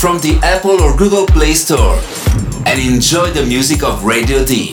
From the Apple or Google Play Store and enjoy the music of Radio D.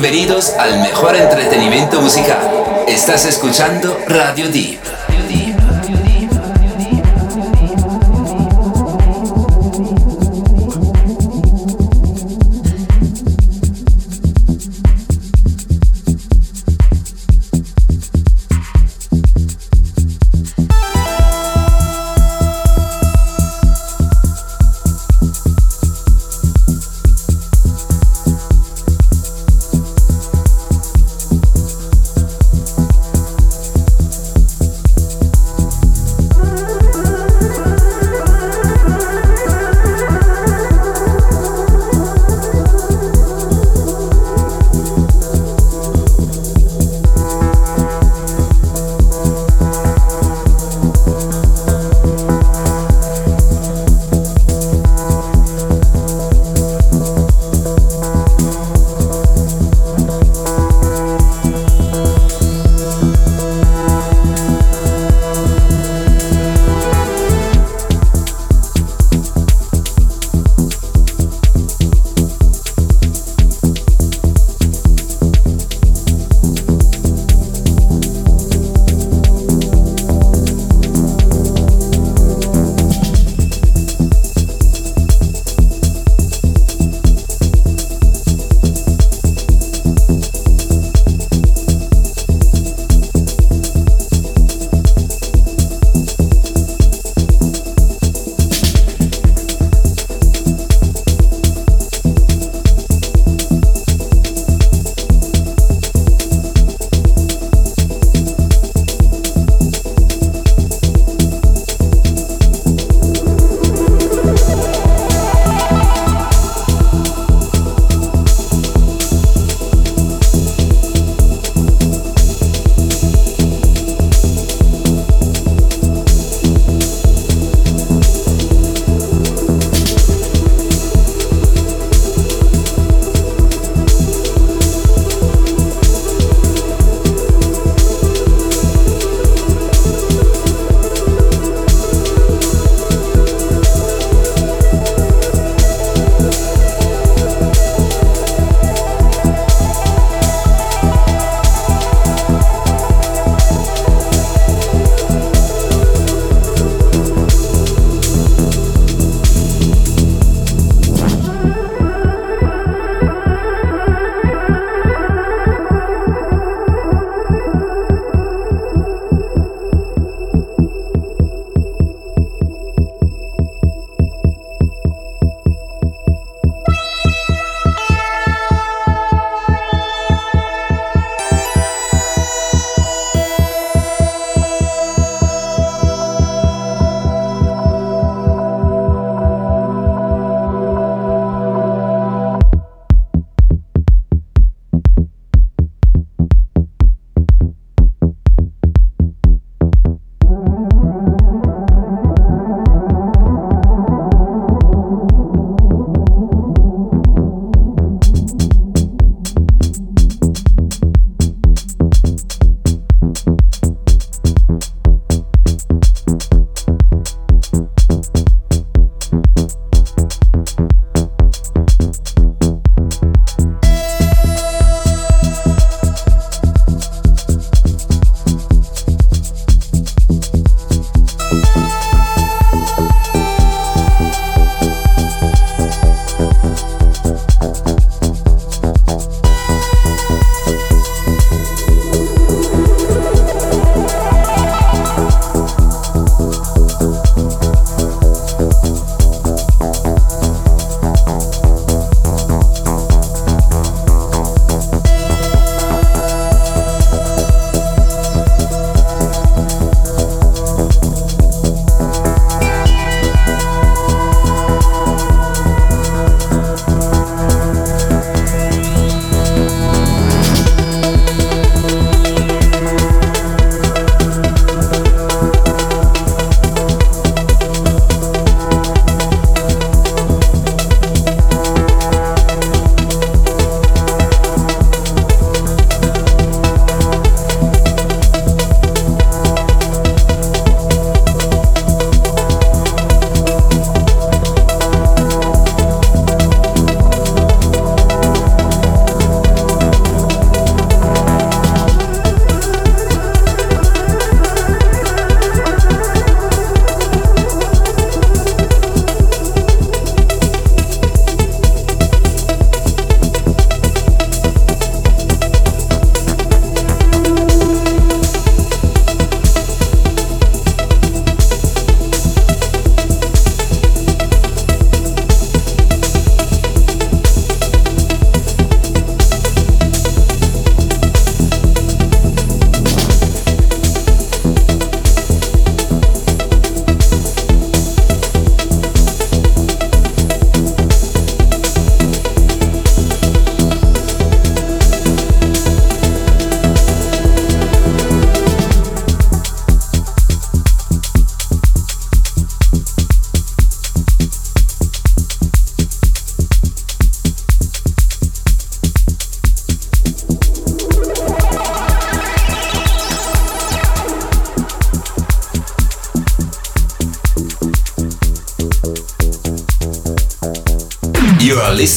Bienvenidos al mejor entretenimiento musical. Estás escuchando Radio Deep.